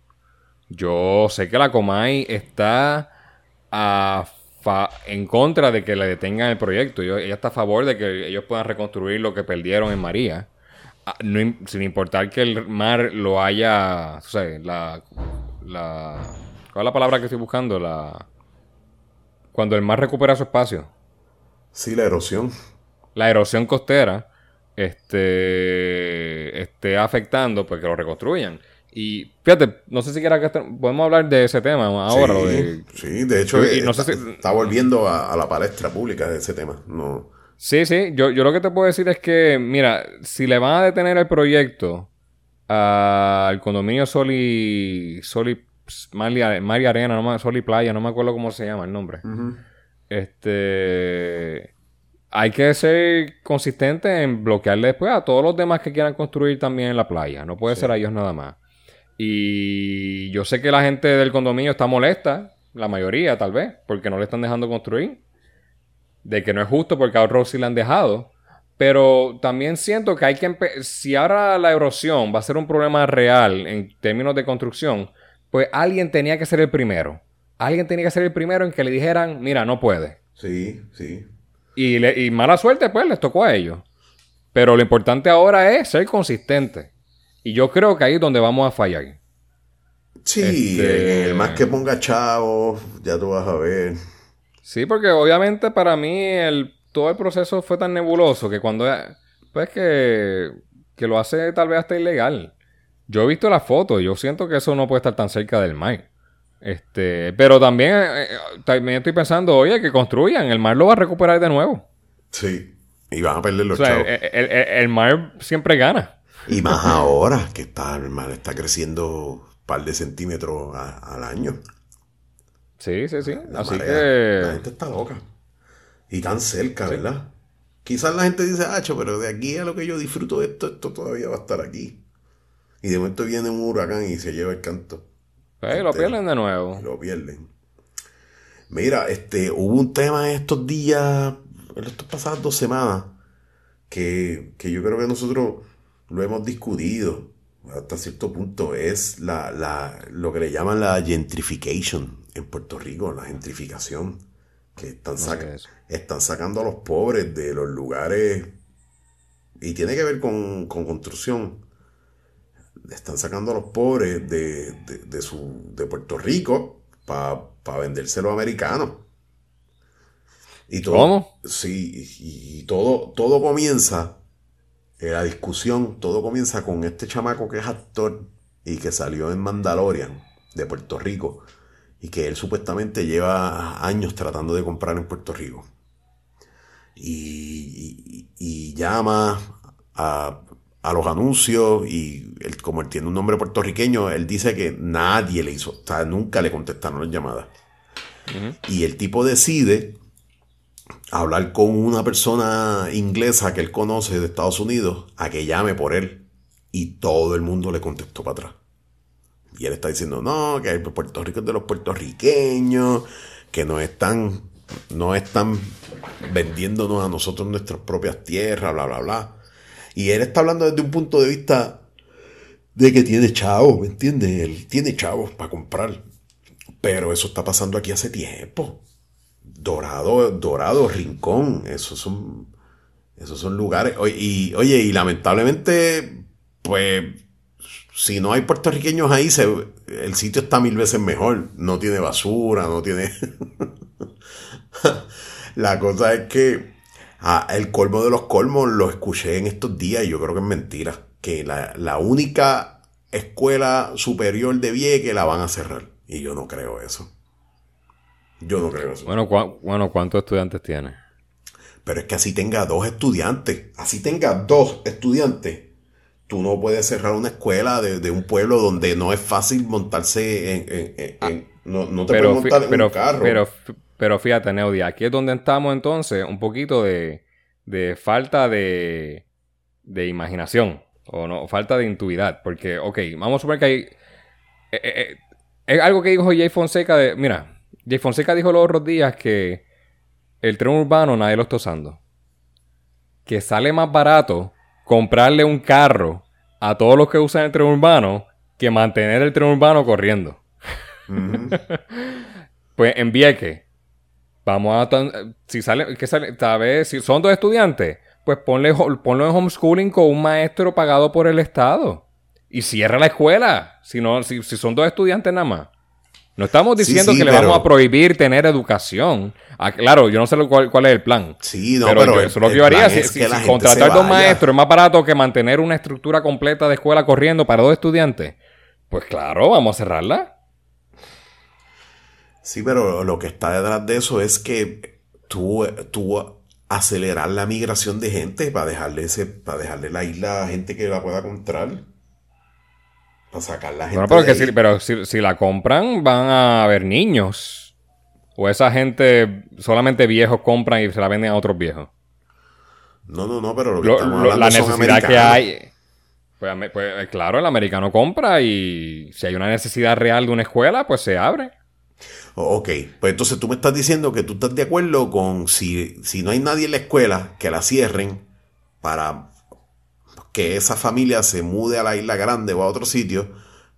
Yo sé que la Comay está en contra de que le detengan el proyecto. ella está a favor de que ellos puedan reconstruir lo que perdieron en María. Ah, sin importar que el mar lo haya. O sea, la, la. ¿Cuál es la palabra que estoy buscando? La. Cuando el mar recupera su espacio. Sí, la erosión. La erosión costera. Este. Esté afectando, pues que lo reconstruyan. Y fíjate, no sé si quiera que podemos hablar de ese tema ahora. Sí, de, sí, de hecho, está, volviendo a, la palestra pública de ese tema. No. Sí, sí, yo, yo lo que te puedo decir es que, mira, si le van a detener el proyecto al condominio Soli, Soli, Maria, Arena, no Soli Playa, no me acuerdo cómo se llama el nombre. Este hay que ser consistente en bloquearle después a todos los demás que quieran construir también en la playa. No puede ser a ellos nada más. Y yo sé que la gente del condominio está molesta, la mayoría tal vez, porque no le están dejando construir. De que no es justo porque a otros sí le han dejado. Pero también siento que hay que... Si ahora la erosión va a ser un problema real en términos de construcción, pues alguien tenía que ser el primero. Alguien tenía que ser el primero en que le dijeran, mira, no puede. Sí, sí. Y, y mala suerte, pues, les tocó a ellos. Pero lo importante ahora es ser consistente. Y yo creo que ahí es donde vamos a fallar. Sí, este, el más que ponga chavo, ya tú vas a ver. Sí, porque obviamente para mí el, todo el proceso fue tan nebuloso que cuando... Pues que, que lo hace tal vez hasta ilegal. Yo he visto la foto y yo siento que eso no puede estar tan cerca del mar. Este, pero también, eh, también estoy pensando, oye, que construyan, el mar lo va a recuperar de nuevo. Sí, y van a perder los chavos. el, mar siempre gana. Y más ahora, que está, el está creciendo un par de centímetros al año. Sí, sí, sí. Así que. La gente está loca. Y tan cerca, ¿verdad? Quizás la gente dice, Hacho, pero de aquí a lo que yo disfruto de esto, esto todavía va a estar aquí. Y de momento viene un huracán y se lleva el canto. Pues lo pierden de nuevo. Lo pierden. Mira, este, hubo un tema en estos días, en estas pasadas dos semanas, que, que yo creo que nosotros lo hemos discutido hasta cierto punto, es la, lo que le llaman la gentrification en Puerto Rico, la gentrificación, que están, están sacando a los pobres de los lugares, y tiene que ver con, construcción, están sacando a los pobres de, de, su, de Puerto Rico para vendérselo a americanos. Y todo, ¿Cómo? Sí, y, todo, todo comienza eh, la discusión, todo comienza con este chamaco que es actor y que salió en Mandalorian de Puerto Rico y que él supuestamente lleva años tratando de comprar en Puerto Rico. Y, llama a, los anuncios y como él tiene un nombre puertorriqueño, él dice que nadie le hizo, o sea, nunca le contestaron las llamadas. Y el tipo decide hablar con una persona inglesa que él conoce de Estados Unidos a que llame por él. Y todo el mundo le contestó para atrás. Y él está diciendo, no, que Puerto Rico es de los puertorriqueños, que no están, no están vendiéndonos a nosotros nuestras propias tierras, bla, bla, bla. Y él está hablando desde un punto de vista de que tiene chavos, ¿me entiendes? Él tiene chavos para comprar. Pero eso está pasando aquí hace tiempo. Dorado, Dorado, Rincón, esos son, esos son lugares. Y, oye, y lamentablemente, pues, si no hay puertorriqueños ahí, el sitio está mil veces mejor. No tiene basura, no tiene... La cosa es que ah, el colmo de los colmos lo escuché en estos días y yo creo que es mentira. Que la, la única escuela superior de Vieques la van a cerrar. Y yo no creo eso. Yo no creo eso. Bueno, bueno, ¿cuántos estudiantes tiene? Pero es que así tenga dos estudiantes, así tenga dos estudiantes, tú no puedes cerrar una escuela de, un pueblo donde no es fácil montarse en... Ah, no, te puedes montar en un carro. Pero, pero fíjate, Neudia, aquí es donde estamos entonces, un poquito de, de falta de, de imaginación, o no, falta de intuidad, porque, ok, vamos a suponer que hay... Eh, eh, eh, es algo que dijo Jay Fonseca de, mira, Jay Fonseca dijo los otros días que el tren urbano nadie lo está usando. Que sale más barato comprarle un carro a todos los que usan el tren urbano que mantener el tren urbano corriendo. pues en Vieque, vamos a... Si sale, que sale, tal vez, si son dos estudiantes, pues ponle, ponlo en homeschooling con un maestro pagado por el Estado. Y cierra la escuela, si, no, si, son dos estudiantes nada más. No estamos diciendo que le vamos a prohibir tener educación. Ah, claro, yo no sé cuál, cuál, es el plan. Sí, no, pero, eso es lo que yo haría. Si, contratar dos maestros es más barato que mantener una estructura completa de escuela corriendo para dos estudiantes, pues claro, vamos a cerrarla. Sí, pero lo que está detrás de eso es que tú, tú acelerar la migración de gente para dejarle, ese, para dejarle la isla a gente que la pueda comprar. Para sacar la gente. pero, si, pero si, la compran, van a haber niños. O esa gente, solamente viejos compran y se la venden a otros viejos. No, no, no, pero lo que estamos hablando La necesidad que hay. Pues, pues, claro, el americano compra y si hay una necesidad real de una escuela, pues se abre. Ok, pues entonces tú me estás diciendo que tú estás de acuerdo con si, si no hay nadie en la escuela, que la cierren para que esa familia se mude a la isla grande o a otro sitio,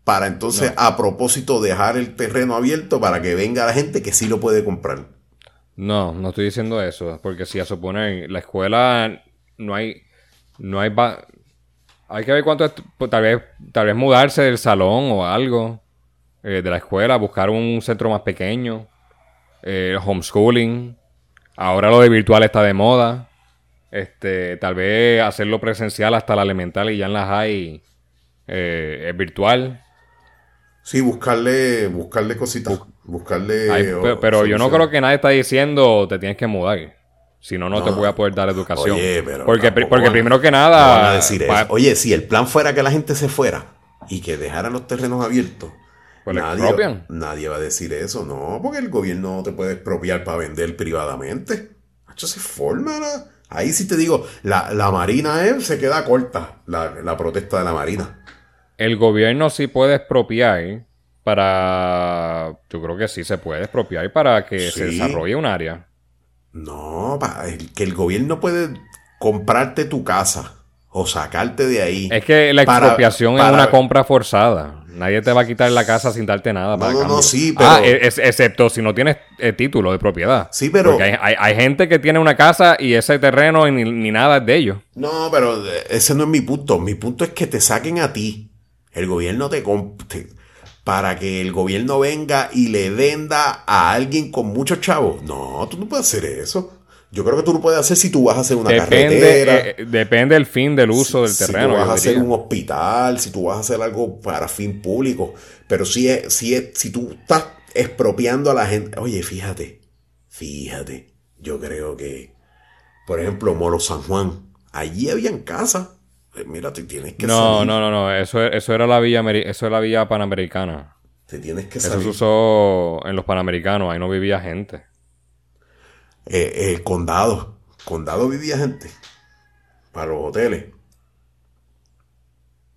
para entonces a propósito dejar el terreno abierto para que venga la gente que sí lo puede comprar. No, no estoy diciendo eso, porque si a suponer la escuela no hay, no hay, hay que ver cuánto, pues, tal vez, tal vez mudarse del salón o algo. Eh, de la escuela, buscar un centro más pequeño, eh, homeschooling. Ahora lo de virtual está de moda. Este, tal vez hacerlo presencial hasta la elemental y ya en la high eh, es virtual. Sí, buscarle, buscarle cositas. buscarle. pero, yo no creo que nadie está diciendo te tienes que mudar. Si no, no, te voy a poder dar educación. Oye, pero porque, porque primero que nada. Oye, si el plan fuera que la gente se fuera y que dejaran los terrenos abiertos, pues nadie, nadie va a decir eso, no, porque el gobierno te puede expropiar para vender privadamente. Hacho, se forma Ahí sí te digo, la, Marina eh, se queda corta, la, protesta de la Marina. El gobierno sí puede expropiar para. Yo creo que sí se puede expropiar para que se desarrolle un área. No, que el gobierno puede comprarte tu casa o sacarte de ahí. Es que la expropiación es una compra forzada. Nadie te va a quitar la casa sin darte nada. No, no, no, sí, pero. Ah, e, excepto si no tienes eh, título de propiedad. Sí, pero. Porque hay, gente que tiene una casa y ese terreno ni, ni nada es de ellos. No, pero eh, ese no es mi punto. Mi punto es que te saquen a ti. El gobierno te, te para que el gobierno venga y le venda a alguien con muchos chavos. No, tú no puedes hacer eso. Yo creo que tú lo puedes hacer si tú vas a hacer una carretera. Eh, depende del fin del uso del terreno. Si tú vas a hacer un hospital, si tú vas a hacer algo para fin público. Pero si, es, si, es, si tú estás expropiando a la gente. Oye, fíjate, fíjate. Yo creo que, por ejemplo, Molo San Juan, allí habían casas. Eh, mira, te tienes que No, no, no, no. Eso, eso era la vía, eso era la vía panamericana. Te tienes que salir. Eso se usó en los panamericanos. Ahí no vivía gente. Eh, el condado. Condado vivía gente. Para los hoteles.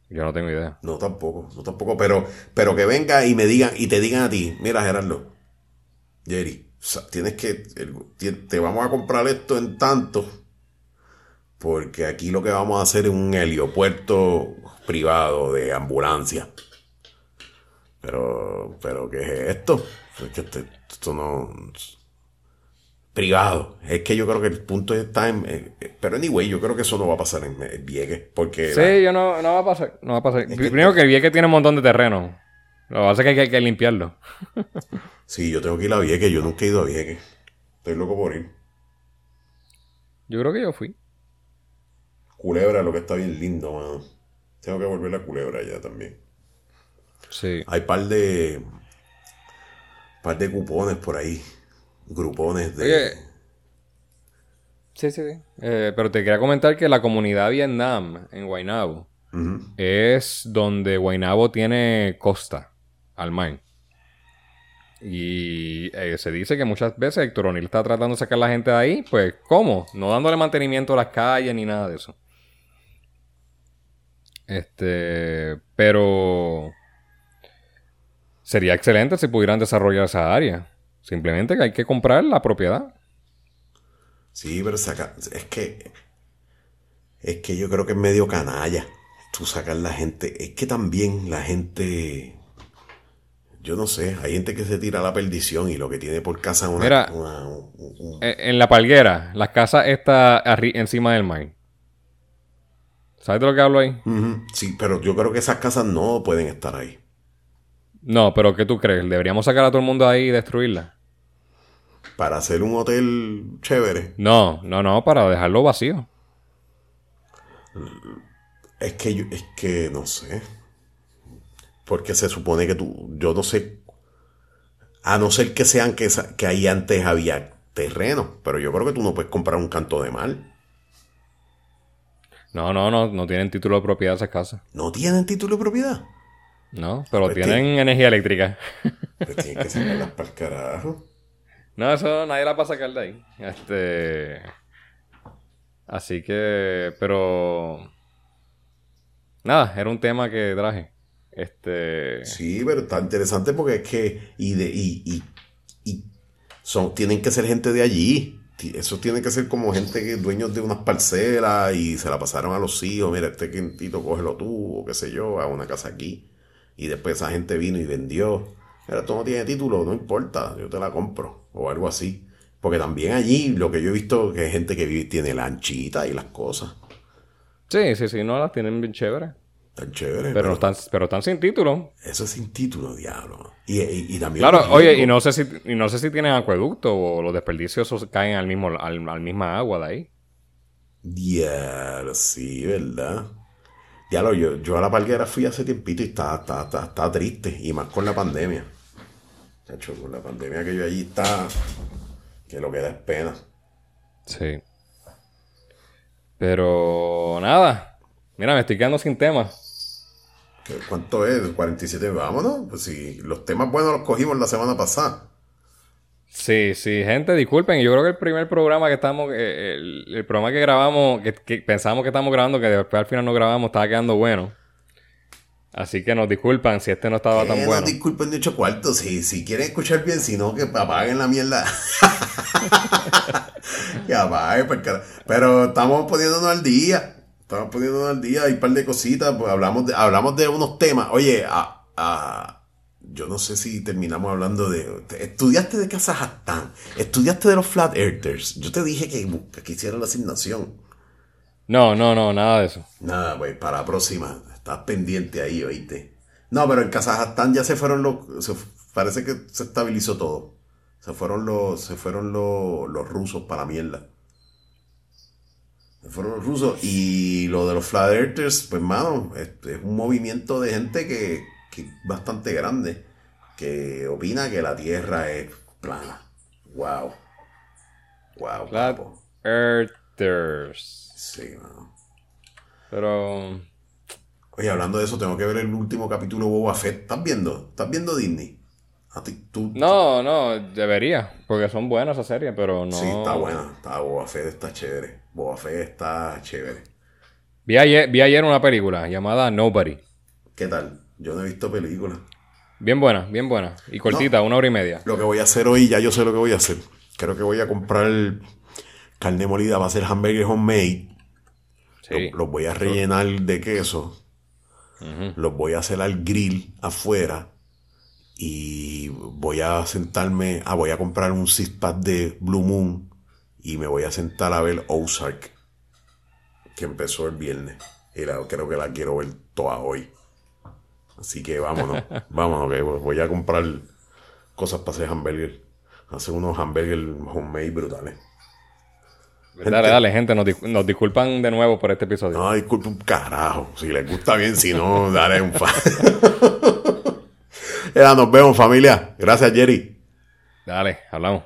Yo no tengo idea. No tampoco, no tampoco, pero, pero que venga y me digan, y te digan a ti, mira Gerardo, Jerry, tienes que, te vamos a comprar esto en tanto, porque aquí lo que vamos a hacer es un heliopuerto privado de ambulancia. Pero, pero ¿qué es esto? Es que este, esto no, privado. Es que yo creo que el punto está en... Eh, pero anyway, yo creo que eso no va a pasar en, Vieques, porque... Sí, yo no, no va a pasar. No va a pasar. Primero que, Vieques tiene un montón de terreno. Lo que pasa es que hay que, limpiarlo. sí, yo tengo que ir a Vieques. Yo nunca he ido a Vieques. Estoy loco por ir. Yo creo que yo fui. Culebra, lo que está bien lindo, mano. Tengo que volver a Culebra ya también. Sí. Hay par de... par de cupones por ahí grupones de... Sí, sí, sí. Eh, pero te quería comentar que la comunidad Vietnam en Guaynabo es donde Guaynabo tiene costa al mar. Y eh, se dice que muchas veces Héctor O'Neill está tratando de sacar a la gente de ahí. Pues, ¿cómo? No dándole mantenimiento a las calles ni nada de eso. Este. Pero. Sería excelente si pudieran desarrollar esa área. Simplemente que hay que comprar la propiedad. Sí, pero saca, es que es que yo creo que es medio canalla. Tú sacas la gente, es que también la gente yo no sé, hay gente que se tira a la perdición y lo que tiene por casa una, Mira, en la palguera, la casa está encima del mar. ¿Sabes de lo que hablo ahí? Sí, pero yo creo que esas casas no pueden estar ahí. No, pero ¿qué tú crees? ¿Deberíamos sacar a todo el mundo ahí y destruirla? ¿Para hacer un hotel chévere? No, no, no, para dejarlo vacío. Es que yo, es que no sé. Porque se supone que tú, yo no sé, a no ser que sean que, que ahí antes había terreno, pero yo creo que tú no puedes comprar un canto de mal. No, no, no, no tienen título de propiedad esas casas. ¿No tienen título de propiedad? No, pero pues tienen energía eléctrica. Pues tienen que sacarlas para el carajo. No, eso nadie la va a sacar de ahí. Este. Así que. Pero. Nada, era un tema que traje. Este. Sí, pero está interesante porque es que. Y de. Y, y, son, tienen que ser gente de allí. Eso tiene que ser como gente que dueños de unas parcelas y se la pasaron a los hijos. Mira, este quintito cógelo tú, o qué sé yo, a una casa aquí. Y después esa gente vino y vendió. Mira, tú no tienes título, no importa, yo te la compro. O algo así. Porque también allí lo que yo he visto que hay gente que vive, tiene lanchita y las cosas. Sí, sí, sí, no las tienen bien chéveres. Tan chévere. Pero, están, pero están sin título. Eso es sin título, diablo. Y, también. Claro, oye, y no sé si, y no sé si tienen acueducto o los desperdicios caen al mismo, al, misma agua de ahí. Diablo, sí, ¿verdad? Diablo, yo, yo a la palguera fui hace tiempito y está, está, está, triste. Y más con la pandemia. Chacho, con la pandemia que yo allí está. Que lo que da es pena. Sí. Pero nada. Mira, me estoy quedando sin temas. ¿Cuánto es? 47, vámonos. Pues si los temas buenos los cogimos la semana pasada. Sí, sí, gente, disculpen. Yo creo que el primer programa que estamos, eh, el, programa que grabamos, que, que, pensamos que estamos grabando, que después al final no grabamos, estaba quedando bueno. Así que nos disculpan si este no estaba tan bueno. No disculpen de hecho cuartos. Si, si quieren escuchar bien, si no, que apaguen la mierda. que apaguen, pues, pero estamos poniéndonos al día. Estamos poniendo al día, hay un par de cositas, pues hablamos de, hablamos de unos temas. Oye, yo no sé si terminamos hablando de... Estudiaste de Kazajstán, estudiaste de los Flat Earthers. Yo te dije que, que hiciera la asignación. No, no, no, nada de eso. Nada, pues para la próxima. Estás pendiente ahí, oíste. No, pero en Kazajstán ya se fueron los... parece que se estabilizó todo. Se fueron los, se fueron los, los rusos para la mierda fueron los rusos. Y lo de los Flat Earthers, pues, mano, es, un movimiento de gente que, que, es bastante grande, que opina que la Tierra es plana. Wow. Wow. Flat Earthers. Sí, mano. Pero. Oye, hablando de eso, tengo que ver el último capítulo de Boba Fett. ¿Estás viendo? ¿Estás viendo Disney? tú, no, no, debería, porque son buenas esas series, pero no. Sí, está buena. Está, Boba Fett está chévere. Boba Fett está chévere. Vi ayer, vi ayer una película llamada Nobody. ¿Qué tal? Yo no he visto película. Bien buena, bien buena. Y cortita, una hora y media. Lo que voy a hacer hoy, ya yo sé lo que voy a hacer. Creo que voy a comprar carne molida, va a ser hamburger homemade. Sí. Los, voy a rellenar de queso. Los voy a hacer al grill afuera y voy a sentarme, ah, voy a comprar un six pack de Blue Moon y me voy a sentar a ver Ozark, que empezó el viernes. Y creo que la quiero ver toda hoy. Así que vámonos, vámonos, que voy a comprar cosas para hacer hamburger. Hacer unos hamburgers homemade brutales. Dale, dale, gente, nos, nos, disculpan de nuevo por este episodio. No, disculpen un carajo. Si les gusta bien, si no, dale un fan. Ya nos vemos, familia. Gracias, Jerry. Dale, hablamos.